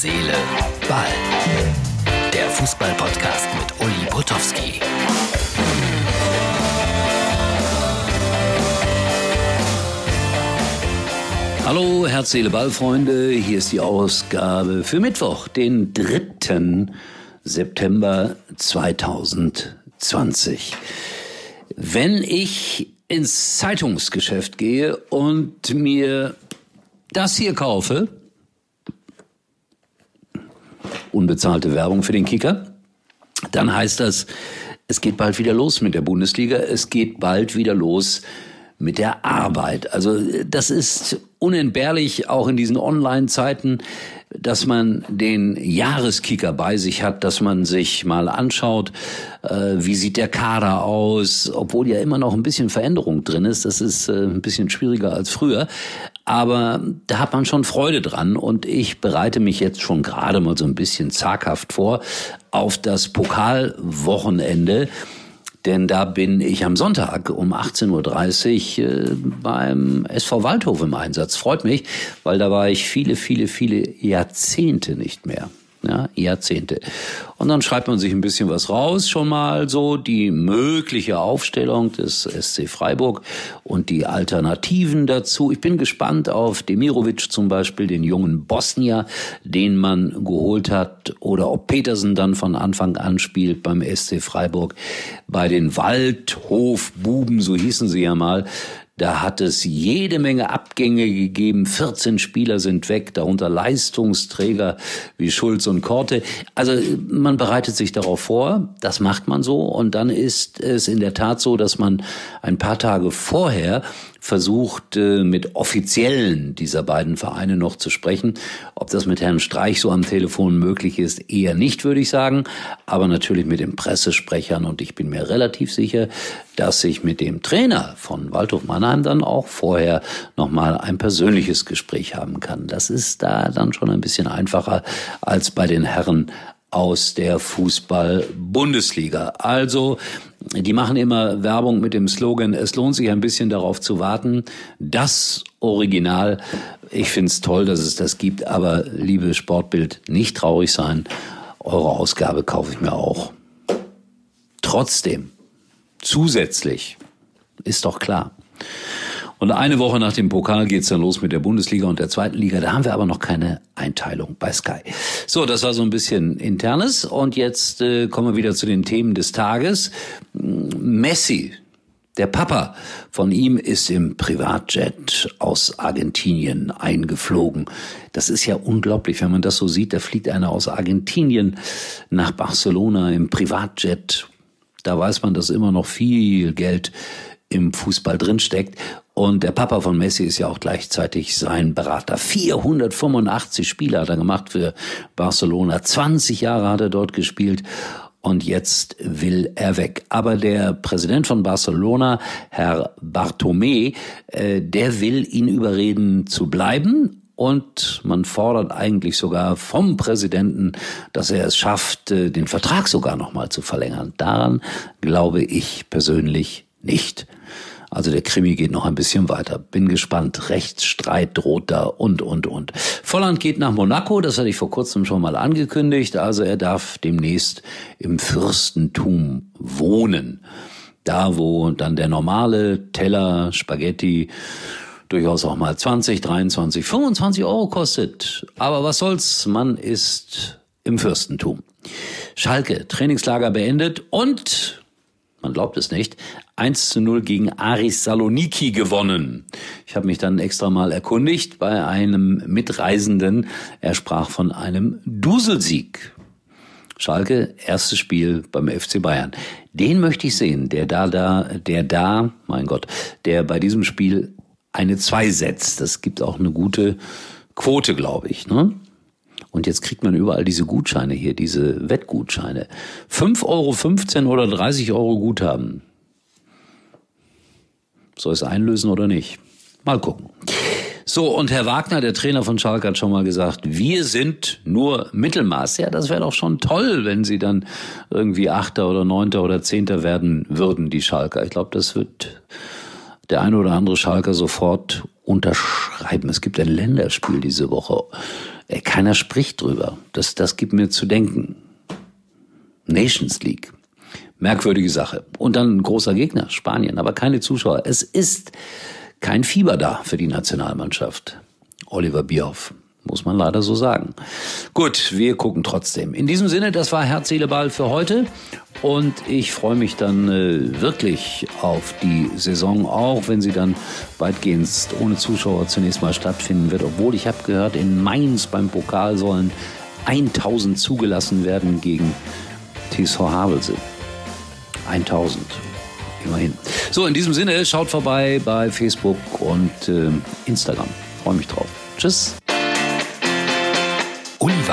Seele, Ball. Der Fußball-Podcast mit Uli Potowski. Hallo, Herz, Seele, Ball, Freunde. Hier ist die Ausgabe für Mittwoch, den 3. September 2020. Wenn ich ins Zeitungsgeschäft gehe und mir das hier kaufe, unbezahlte Werbung für den Kicker, dann heißt das, es geht bald wieder los mit der Bundesliga, es geht bald wieder los mit der Arbeit. Also das ist unentbehrlich auch in diesen Online-Zeiten dass man den Jahreskicker bei sich hat, dass man sich mal anschaut, äh, wie sieht der Kader aus, obwohl ja immer noch ein bisschen Veränderung drin ist. Das ist äh, ein bisschen schwieriger als früher. Aber da hat man schon Freude dran und ich bereite mich jetzt schon gerade mal so ein bisschen zaghaft vor auf das Pokalwochenende denn da bin ich am Sonntag um 18.30 Uhr äh, beim SV Waldhof im Einsatz. Freut mich, weil da war ich viele, viele, viele Jahrzehnte nicht mehr ja, Jahrzehnte. Und dann schreibt man sich ein bisschen was raus, schon mal so die mögliche Aufstellung des SC Freiburg und die Alternativen dazu. Ich bin gespannt auf Demirovic zum Beispiel, den jungen Bosnier, den man geholt hat, oder ob Petersen dann von Anfang an spielt beim SC Freiburg. Bei den Waldhofbuben, so hießen sie ja mal, da hat es jede Menge Abgänge gegeben. 14 Spieler sind weg, darunter Leistungsträger wie Schulz und Korte. Also man bereitet sich darauf vor, das macht man so. Und dann ist es in der Tat so, dass man ein paar Tage vorher versucht, mit Offiziellen dieser beiden Vereine noch zu sprechen. Ob das mit Herrn Streich so am Telefon möglich ist, eher nicht, würde ich sagen. Aber natürlich mit den Pressesprechern. Und ich bin mir relativ sicher, dass ich mit dem Trainer von Waldhof Mannheim dann auch vorher nochmal ein persönliches Gespräch haben kann. Das ist da dann schon ein bisschen einfacher als bei den Herren aus der Fußball-Bundesliga. Also, die machen immer Werbung mit dem Slogan, es lohnt sich ein bisschen darauf zu warten. Das Original, ich find's toll, dass es das gibt, aber liebe Sportbild, nicht traurig sein. Eure Ausgabe kaufe ich mir auch. Trotzdem, zusätzlich, ist doch klar. Und eine Woche nach dem Pokal geht's dann los mit der Bundesliga und der zweiten Liga. Da haben wir aber noch keine Einteilung bei Sky. So, das war so ein bisschen internes. Und jetzt äh, kommen wir wieder zu den Themen des Tages. Messi, der Papa von ihm ist im Privatjet aus Argentinien eingeflogen. Das ist ja unglaublich, wenn man das so sieht. Da fliegt einer aus Argentinien nach Barcelona im Privatjet. Da weiß man, dass immer noch viel Geld im Fußball drinsteckt. Und der Papa von Messi ist ja auch gleichzeitig sein Berater. 485 Spiele hat er gemacht für Barcelona. 20 Jahre hat er dort gespielt. Und jetzt will er weg. Aber der Präsident von Barcelona, Herr Bartomé, äh, der will ihn überreden zu bleiben und man fordert eigentlich sogar vom Präsidenten, dass er es schafft, äh, den Vertrag sogar nochmal zu verlängern. Daran glaube ich persönlich nicht. Also der Krimi geht noch ein bisschen weiter. Bin gespannt. Rechtsstreit droht da und, und, und. Volland geht nach Monaco. Das hatte ich vor kurzem schon mal angekündigt. Also er darf demnächst im Fürstentum wohnen. Da, wo dann der normale Teller Spaghetti durchaus auch mal 20, 23, 25 Euro kostet. Aber was soll's? Man ist im Fürstentum. Schalke, Trainingslager beendet und man glaubt es nicht, 1 zu 0 gegen Aris Saloniki gewonnen. Ich habe mich dann extra mal erkundigt bei einem Mitreisenden. Er sprach von einem Duselsieg. Schalke, erstes Spiel beim FC Bayern. Den möchte ich sehen, der da, da, der da, mein Gott, der bei diesem Spiel eine 2 setzt. Das gibt auch eine gute Quote, glaube ich. Ne? Und jetzt kriegt man überall diese Gutscheine hier, diese Wettgutscheine. 5,15 Euro oder 30 Euro Guthaben. Soll es einlösen oder nicht? Mal gucken. So, und Herr Wagner, der Trainer von Schalke, hat schon mal gesagt, wir sind nur Mittelmaß. Ja, das wäre doch schon toll, wenn sie dann irgendwie Achter oder Neunter oder Zehnter werden würden, die Schalker. Ich glaube, das wird der eine oder andere Schalker sofort unterschreiben. Es gibt ein Länderspiel diese Woche keiner spricht drüber. Das, das gibt mir zu denken. Nations League. Merkwürdige Sache. Und dann ein großer Gegner, Spanien, aber keine Zuschauer. Es ist kein Fieber da für die Nationalmannschaft. Oliver Bierhoff. Muss man leider so sagen. Gut, wir gucken trotzdem. In diesem Sinne, das war Herz, Seele, Ball für heute. Und ich freue mich dann äh, wirklich auf die Saison, auch wenn sie dann weitgehend ohne Zuschauer zunächst mal stattfinden wird. Obwohl ich habe gehört, in Mainz beim Pokal sollen 1000 zugelassen werden gegen TSV Havelse. 1000. Immerhin. So, in diesem Sinne, schaut vorbei bei Facebook und äh, Instagram. Freue mich drauf. Tschüss.